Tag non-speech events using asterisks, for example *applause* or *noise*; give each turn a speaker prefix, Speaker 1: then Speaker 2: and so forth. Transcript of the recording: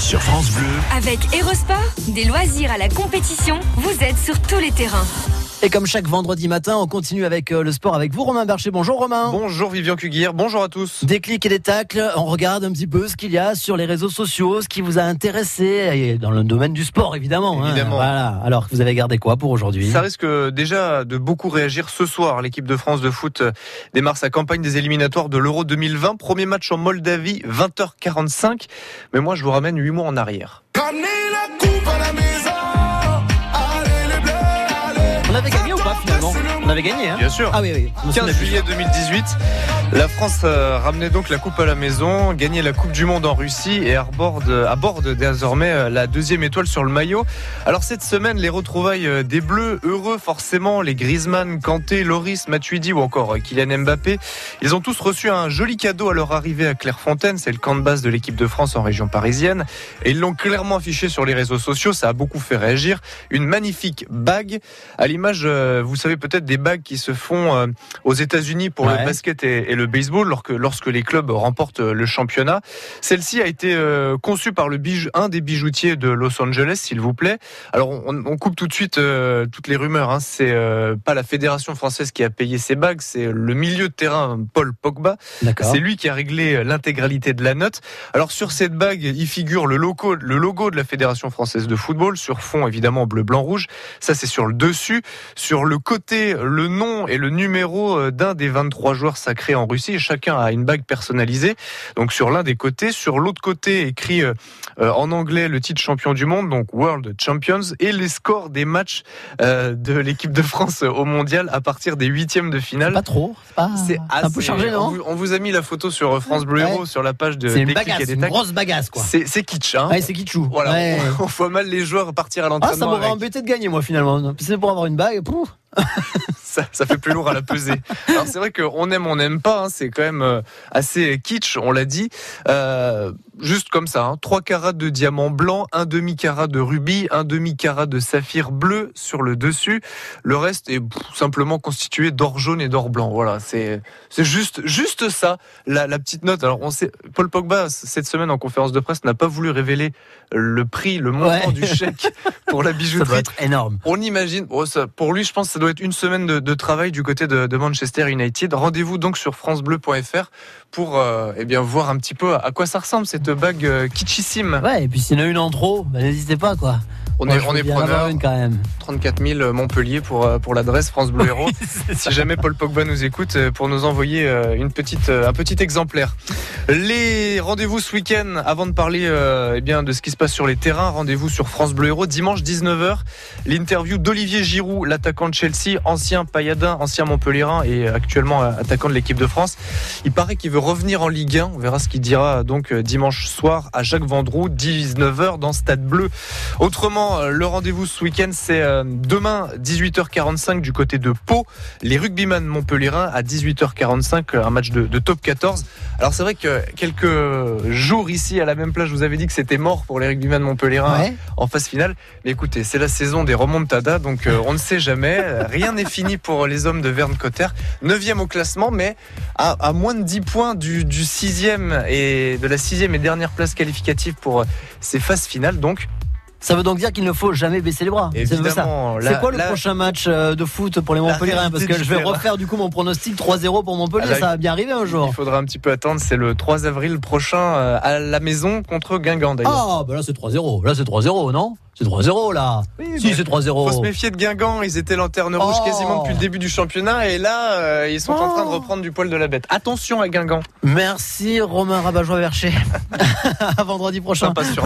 Speaker 1: sur France.
Speaker 2: Avec Aerosport, des loisirs à la compétition, vous êtes sur tous les terrains.
Speaker 3: Et comme chaque vendredi matin, on continue avec euh, le sport avec vous, Romain Bercher. Bonjour Romain.
Speaker 4: Bonjour Vivian Cuguière, bonjour à tous.
Speaker 3: Des clics et des tacles, on regarde un petit peu ce qu'il y a sur les réseaux sociaux, ce qui vous a intéressé, et dans le domaine du sport évidemment. hein.
Speaker 4: Évidemment.
Speaker 3: Voilà. Alors, vous avez gardé quoi pour aujourd'hui?
Speaker 4: Ça risque déjà de beaucoup réagir ce soir. L'équipe de France de foot démarre sa campagne des éliminatoires de l'Euro 2020. Premier match en Moldavie, 20h45. Mais moi, je vous ramène 8 mois en arrière.
Speaker 3: Avait gagné, hein
Speaker 4: Bien sûr.
Speaker 3: Ah oui, oui. Je me souviens
Speaker 4: 15
Speaker 3: plus.
Speaker 4: juillet 2018, la France euh, ramenait donc la coupe à la maison, gagnait la Coupe du Monde en Russie et aborde, aborde désormais euh, la deuxième étoile sur le maillot. Alors cette semaine, les retrouvailles euh, des Bleus, heureux forcément, les Griezmann, Kanté, Loris, Matuidi ou encore Kylian Mbappé, ils ont tous reçu un joli cadeau à leur arrivée à Clairefontaine, c'est le camp de base de l'équipe de France en région parisienne, et ils l'ont clairement affiché sur les réseaux sociaux, ça a beaucoup fait réagir. Une magnifique bague, à l'image, vous savez peut-être des bagues qui se font aux États-Unis pour
Speaker 3: Ouais.
Speaker 4: le basket et, et le baseball lorsque, lorsque les clubs remportent euh, le championnat. Celle-ci a été euh, conçue par le bijou, un des bijoutiers de Los Angeles, s'il vous plaît. Alors on, on coupe tout de suite euh, toutes les rumeurs. Hein. C'est euh, pas la fédération française qui a payé ces bagues, c'est le milieu de terrain Paul Pogba. C'est lui qui a réglé l'intégralité de la note. Alors sur cette bague, il figure le logo, le logo de la Fédération française de football sur fond évidemment bleu, blanc, rouge. Ça c'est sur le dessus. Sur le côté, le nom et le numéro d'un des 23 joueurs sacrés en Russie. Et Chacun a une bague personnalisée. Donc sur l'un des côtés, sur l'autre côté écrit euh, euh, en anglais le titre champion du monde, donc World Champions, et les scores des matchs euh, de l'équipe de France au mondial à partir des huitièmes de finale.
Speaker 3: Pas trop. C'est pas...
Speaker 4: C'est
Speaker 3: un peu
Speaker 4: assez-
Speaker 3: chargé,
Speaker 4: on
Speaker 3: non
Speaker 4: vous, on vous a mis la photo sur France Bleu
Speaker 3: Ouais.
Speaker 4: Héros sur la page de
Speaker 3: C'est une bagasse,
Speaker 4: et des
Speaker 3: une grosse bagasse, quoi.
Speaker 4: C'est kitsch, hein.
Speaker 3: Ouais, c'est kitschou.
Speaker 4: Voilà,
Speaker 3: Ouais.
Speaker 4: on, *laughs* on voit mal les joueurs partir à
Speaker 3: Ah, ça
Speaker 4: l'entraînement.
Speaker 3: m'aurait
Speaker 4: avec.
Speaker 3: embêté de gagner, moi, finalement. C'est pour avoir une bague. pouf. *laughs*
Speaker 4: ça, ça fait plus lourd à la peser. Alors c'est vrai qu'on aime, on n'aime pas. hein, c'est quand même euh, assez kitsch, on l'a dit. Euh, juste comme ça, hein, 3 carats de diamant blanc, un demi carat de rubis, un demi carat de saphir bleu sur le dessus. Le reste est pff, simplement constitué d'or jaune et d'or blanc. Voilà, c'est c'est juste juste ça. La, la petite note. Alors on sait, Paul Pogba cette semaine en conférence de presse n'a pas voulu révéler le prix, le montant
Speaker 3: Ouais.
Speaker 4: du chèque pour la *laughs*
Speaker 3: Ça doit
Speaker 4: bijouterie.
Speaker 3: être énorme.
Speaker 4: On imagine, bon, ça, pour lui, je pense que ça doit une semaine de, travail du côté de, de Manchester United. Rendez-vous donc sur francebleu.fr pour euh, eh bien, voir un petit peu à quoi ça ressemble cette bague euh, kitschissime.
Speaker 3: Ouais, et puis s'il y en a une en trop, bah, n'hésitez pas, quoi.
Speaker 4: On
Speaker 3: Moi,
Speaker 4: est, on est preneur.
Speaker 3: une quand même.
Speaker 4: 34 000 Montpellier pour, euh, pour l'adresse France Bleu *laughs* Héros. si jamais Paul Pogba nous écoute, euh, pour nous envoyer euh, une petite, un petit exemplaire. Les rendez-vous ce week-end, avant de parler euh, eh bien, de ce qui se passe sur les terrains, rendez-vous sur France Bleu Héros, dimanche 19h. L'interview d'Olivier Giroud, l'attaquant de Chelsea, ancien pailladin, ancien Montpellierin et actuellement attaquant de l'équipe de France. Il paraît qu'il veut revenir en Ligue 1. On verra ce qu'il dira donc dimanche soir à Jacques Vendroux, 19h dans Stade Bleu. Autrement, euh, le rendez-vous ce week-end, c'est euh, demain 18h45 du côté de Pau. Les rugbyman Montpellierin à 18h45, un match de, de top 14. Alors c'est vrai que quelques jours ici à la même plage, je vous avez dit que c'était mort pour les rugbyman Montpellierin
Speaker 3: Ouais.
Speaker 4: en phase finale. Mais écoutez, c'est la saison des remontadas, donc euh, on ne sait jamais. Rien n'est fini pour les hommes de Verne Cotter. 9 au classement, mais à, à moins de 10 points du, du sixième et de la sixième et dernière place qualificative pour euh, ces phases finales. Donc,
Speaker 3: Ça veut donc dire qu'il ne faut jamais baisser les bras. C'est ça.
Speaker 4: évidemment,
Speaker 3: C'est quoi le
Speaker 4: la-
Speaker 3: prochain match euh, de foot pour les
Speaker 4: La
Speaker 3: Montpellierins Parce que je vais refaire du coup mon pronostic 3-0 pour Montpellier.
Speaker 4: Ah là,
Speaker 3: ça va bien arriver un
Speaker 4: il
Speaker 3: jour.
Speaker 4: faudra un petit peu attendre. C'est le 3 avril prochain euh, à la maison contre Guingamp d'ailleurs.
Speaker 3: Ah, bah là c'est 3-0. Là c'est 3-0, non? C'est 3-0 là.
Speaker 4: Oui,
Speaker 3: si,
Speaker 4: bah,
Speaker 3: c'est 3-0.
Speaker 4: Faut se méfier de Guingamp, ils étaient lanterne rouge
Speaker 3: Oh.
Speaker 4: quasiment depuis le début du championnat et là euh, ils sont en train de
Speaker 3: Oh.
Speaker 4: reprendre du poil de la bête. Attention à Guingamp.
Speaker 3: Merci Romain Rabajois-Vercher. *laughs* à vendredi prochain.